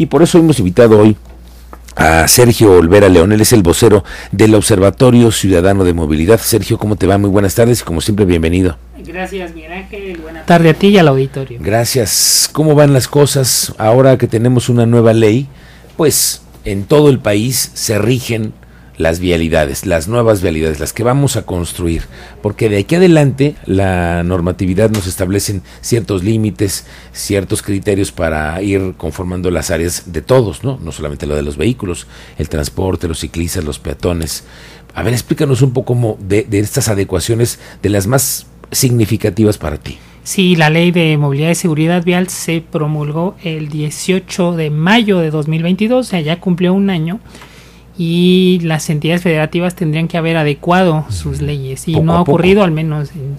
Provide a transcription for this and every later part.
Y por eso hemos invitado hoy a Sergio Olvera León, él es el vocero del Observatorio Ciudadano de Movilidad. Sergio, ¿cómo te va? Muy buenas tardes y como siempre, bienvenido. Gracias, Miguel Ángel. Buenas tardes a ti y al auditorio. Gracias. ¿Cómo van las cosas ahora que tenemos una nueva ley? Pues en todo el país se rigen las vialidades, las nuevas vialidades, las que vamos a construir, porque de aquí adelante la normatividad nos establece ciertos límites, ciertos criterios para ir conformando las áreas de todos, ¿no? No solamente lo de los vehículos, el transporte, los ciclistas, los peatones. A ver, explícanos un poco de, de estas adecuaciones, de las más significativas para ti. Sí, la ley de movilidad y seguridad vial se promulgó el 18 de mayo de 2022, o sea, ya cumplió un año y las entidades federativas tendrían que haber adecuado sus leyes y no ha ocurrido al menos en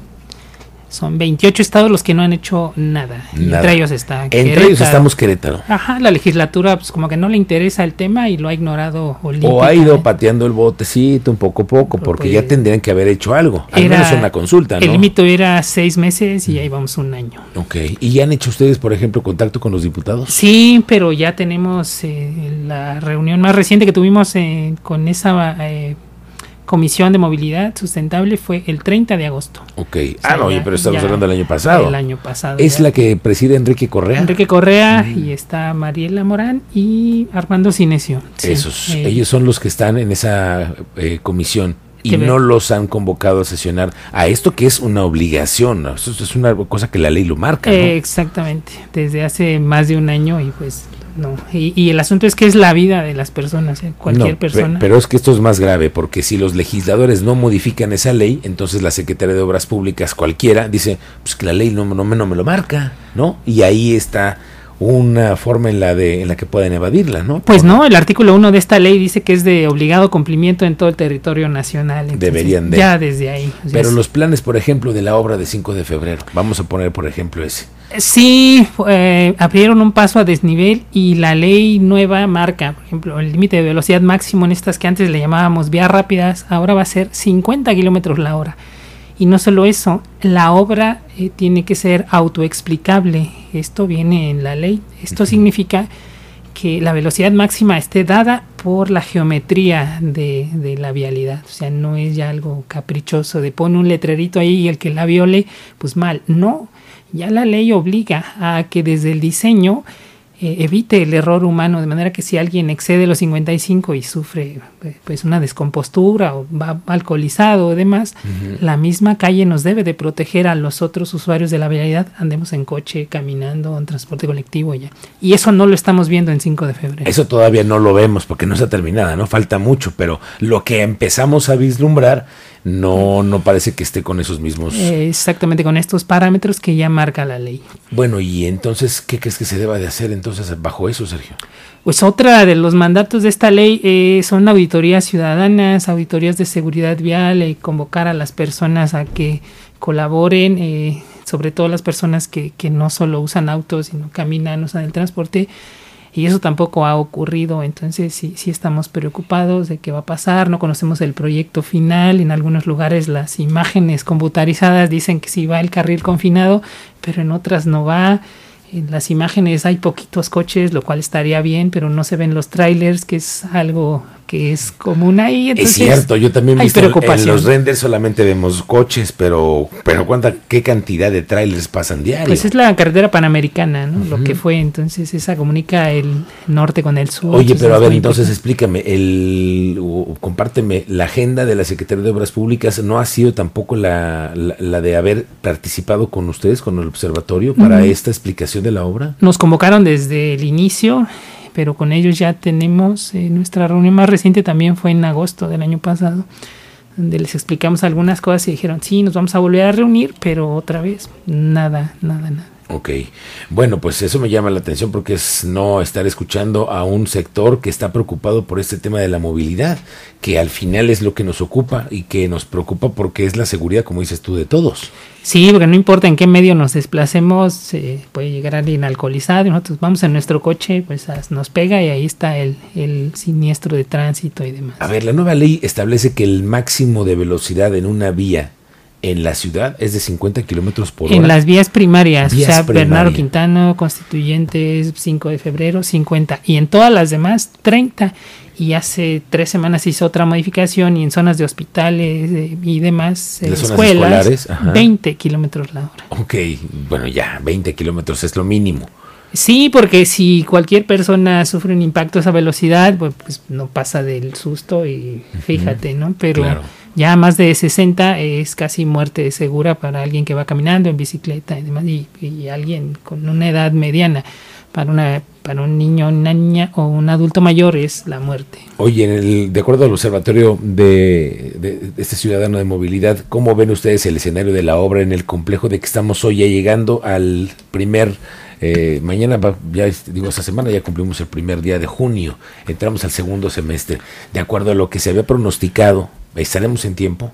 son 28 estados los que no han hecho nada. Entre ellos está Entre ellos estamos Querétaro. Ajá, la legislatura pues como que no le interesa el tema y lo ha ignorado. O ha ido pateando el botecito un poco a poco, porque ya tendrían que haber hecho algo. Al menos una consulta, ¿no? El límite era seis meses y ahí vamos un año. Ok. ¿Y ya han hecho ustedes, por ejemplo, contacto con los diputados? Sí, pero ya tenemos eh, la reunión más reciente que tuvimos eh, con esa... Eh, Comisión de Movilidad Sustentable fue el 30 de agosto. Ok. ah, no, pero estamos hablando del año pasado. El año pasado. ¿Es la que preside Enrique Correa? Enrique Correa y está Mariela Morán y Armando Cinesio. Esos, eh, ellos son los que están en esa eh, comisión y no los han convocado a sesionar a esto que es una obligación, Esto es una cosa que la ley lo marca. exactamente, desde hace más de un año y pues no. Y, el asunto es que es la vida de las personas, ¿eh? cualquier persona. Pero es que esto es más grave, porque si los legisladores no modifican esa ley, entonces la Secretaría de Obras Públicas cualquiera dice, pues que la ley no, no, no me lo marca, ¿no? Y ahí está una forma en la de en la que pueden evadirla, ¿no? Pues no, el artículo 1 de esta ley dice que es de obligado cumplimiento en todo el territorio nacional. Deberían de. Ya desde ahí. Pero los planes, por ejemplo, de la obra de 5 de febrero, vamos a poner, por ejemplo, ese. Sí, eh, abrieron un paso a desnivel y la ley nueva marca, por ejemplo, el límite de velocidad máximo en estas que antes le llamábamos vías rápidas, ahora va a ser 50 kilómetros la hora. Y no solo eso, la obra eh, tiene que ser autoexplicable. Esto viene en la ley. Esto significa que la velocidad máxima esté dada por la geometría de, de, la vialidad. O sea, no es ya algo caprichoso de pone un letrerito ahí y el que la viole, pues mal. No, ya la ley obliga a que desde el diseño eh, evite el error humano, de manera que si alguien excede los 55 y sufre eh, pues una descompostura o va alcoholizado o demás, la misma calle nos debe de proteger a los otros usuarios de la vialidad, andemos en coche, caminando, en transporte colectivo ya. Y eso no lo estamos viendo en 5 de febrero. Eso todavía no lo vemos porque no está terminada, no falta mucho, pero lo que empezamos a vislumbrar no, no parece que esté con esos mismos. exactamente, con estos parámetros que ya marca la ley. Bueno, y entonces, ¿qué crees que se deba de hacer entonces bajo eso, Sergio? Pues otra de los mandatos de esta ley eh, son auditorías ciudadanas, auditorías de seguridad vial, y convocar a las personas a que colaboren, eh, sobre todo las personas que, que no solo usan autos, sino caminan, usan el transporte y eso tampoco ha ocurrido, entonces sí, sí estamos preocupados de qué va a pasar, no conocemos el proyecto final, en algunos lugares las imágenes computarizadas dicen que sí va el carril confinado, pero en otras no va. En las imágenes hay poquitos coches, lo cual estaría bien, pero no se ven los trailers, que es algo que es común ahí. es cierto, yo también he visto en los renders solamente vemos coches, pero pero cuánta qué cantidad de trailers pasan diario. Pues es la carretera panamericana, ¿no? Lo que fue entonces esa comunica el norte con el sur. Oye, pero a ver, entonces explícame, el compárteme la agenda de la Secretaría de Obras Públicas no ha sido tampoco la, la, de haber participado con ustedes con el observatorio para esta explicación de la obra. Nos convocaron desde el inicio pero con ellos ya tenemos eh, nuestra reunión más reciente también fue en agosto del año pasado donde les explicamos algunas cosas y dijeron sí nos vamos a volver a reunir pero otra vez nada nada nada Ok, bueno, pues eso me llama la atención porque es no estar escuchando a un sector que está preocupado por este tema de la movilidad, que al final es lo que nos ocupa y que nos preocupa porque es la seguridad, como dices tú, de todos. Sí, porque no importa en qué medio nos desplacemos, eh, puede llegar alguien alcoholizado, nosotros vamos en nuestro coche, pues nos pega y ahí está el, el siniestro de tránsito y demás. A ver, la nueva ley establece que el máximo de velocidad en una vía en la ciudad es de 50 kilómetros por hora. En las vías primarias, Vías o sea, Bernardo. Quintano, Constituyentes, 5 de febrero, 50. Y en todas las demás, 30. Y hace tres semanas hizo otra modificación y en zonas de hospitales eh, y demás eh, escuelas, escolares, ajá. 20 kilómetros la hora. Ok, bueno, ya, 20 kilómetros es lo mínimo. Sí, porque si cualquier persona sufre un impacto a esa velocidad, pues, pues no pasa del susto y fíjate, ¿no? Pero Claro. Ya más de 60 es casi muerte segura para alguien que va caminando en bicicleta y demás, y, alguien con una edad mediana. Para, una, para un niño, una niña o un adulto mayor es la muerte. Oye, en el, de acuerdo al Observatorio de, de- este Ciudadano de Movilidad, ¿cómo ven ustedes el escenario de la obra en el complejo de que estamos hoy ya llegando al primer, eh, mañana, ya digo, esta semana ya cumplimos el primer día de junio, entramos al segundo semestre, de acuerdo a lo que se había pronosticado, ¿estaremos en tiempo?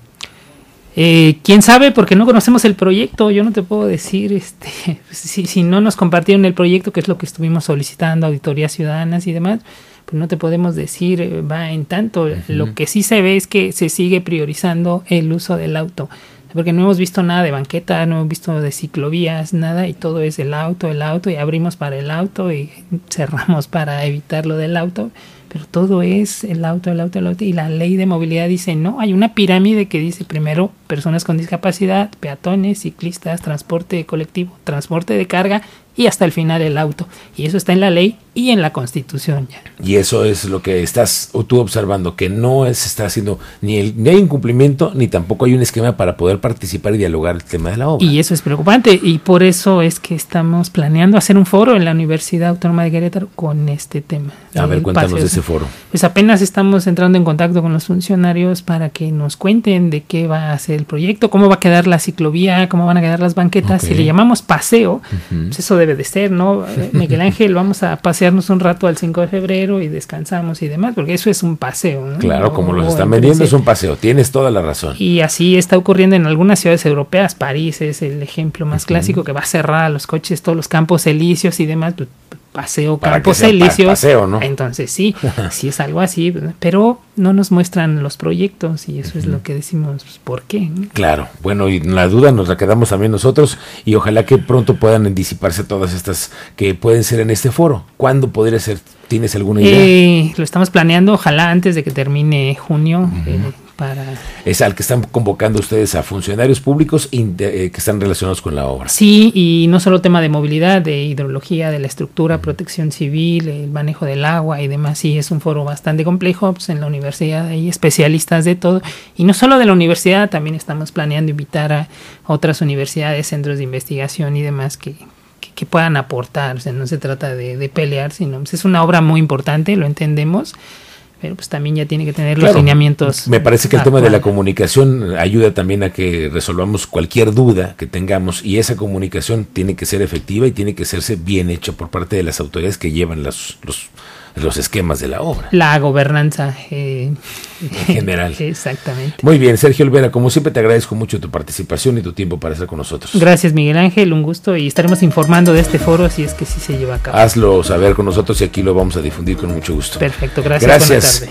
Eh, ¿Quién sabe? Porque no conocemos el proyecto. Yo no te puedo decir, este, si, si no nos compartieron el proyecto, que es lo que estuvimos solicitando, auditorías ciudadanas y demás, pues no te podemos decir eh, va en tanto. Lo que sí se ve es que se sigue priorizando el uso del auto. Porque no hemos visto nada de banqueta, no hemos visto de ciclovías, nada, y todo es el auto, el auto, y abrimos para el auto y cerramos para evitar lo del auto pero todo es el auto, el auto, el auto. Y la ley de movilidad dice, no, hay una pirámide que dice primero personas con discapacidad, peatones, ciclistas, transporte colectivo, transporte de carga y hasta el final el auto. Y eso está en la ley y en la constitución ya. Y eso es lo que estás o tú observando, que no se está haciendo ni, el, ni hay incumplimiento, ni tampoco hay un esquema para poder participar y dialogar el tema de la obra. Y eso es preocupante y por eso es que estamos planeando hacer un foro en la Universidad Autónoma de Querétaro con este tema. A ver, cuéntanos paseo. de ese foro. Pues apenas estamos entrando en contacto con los funcionarios para que nos cuenten de qué va a ser el proyecto, cómo va a quedar la ciclovía, cómo van a quedar las banquetas. Si le llamamos paseo, pues eso debe de ser, ¿no? Eh, Miguel Ángel, vamos a pasearnos un rato al 5 de febrero y descansamos y demás, porque eso es un paseo. ¿no? Claro, como los están en vendiendo es un paseo, tienes toda la razón. y así está ocurriendo en algunas ciudades europeas. París es el ejemplo más clásico que va a cerrar a los coches, todos los campos elíseos y demás. Paseo, campos elíseos. paseo, ¿no? Entonces sí, sí es algo así, pero no nos muestran los proyectos y eso es lo que decimos, pues, ¿por qué? Claro, bueno, y la duda nos la quedamos también nosotros y ojalá que pronto puedan disiparse todas estas que pueden ser en este foro. ¿Cuándo podría ser? ¿Tienes alguna idea? Eh, lo estamos planeando, ojalá antes de que termine junio, eh, para es al que están convocando ustedes a funcionarios públicos eh, que están relacionados con la obra. Sí, y no solo tema de movilidad, de hidrología, de la estructura, protección civil, el manejo del agua y demás. Sí, es un foro bastante complejo. Pues en la universidad hay especialistas de todo. Y no solo de la universidad, también estamos planeando invitar a otras universidades, centros de investigación y demás que, que, puedan aportar. O sea, no se trata de, de pelear, sino pues, es una obra muy importante, lo entendemos. Pero pues también ya tiene que tener los lineamientos. Me parece que el tema de la comunicación ayuda también a que resolvamos cualquier duda que tengamos y esa comunicación tiene que ser efectiva y tiene que hacerse bien hecha por parte de las autoridades que llevan las- los, los esquemas de la obra. La gobernanza eh, En general. Exactamente. Muy bien, Sergio Olvera, como siempre te agradezco mucho tu participación y tu tiempo para estar con nosotros. Gracias Miguel Ángel, un gusto y estaremos informando de este foro si es que sí se lleva a cabo. Hazlo saber con nosotros y aquí lo vamos a difundir con mucho gusto. Perfecto, gracias. Gracias.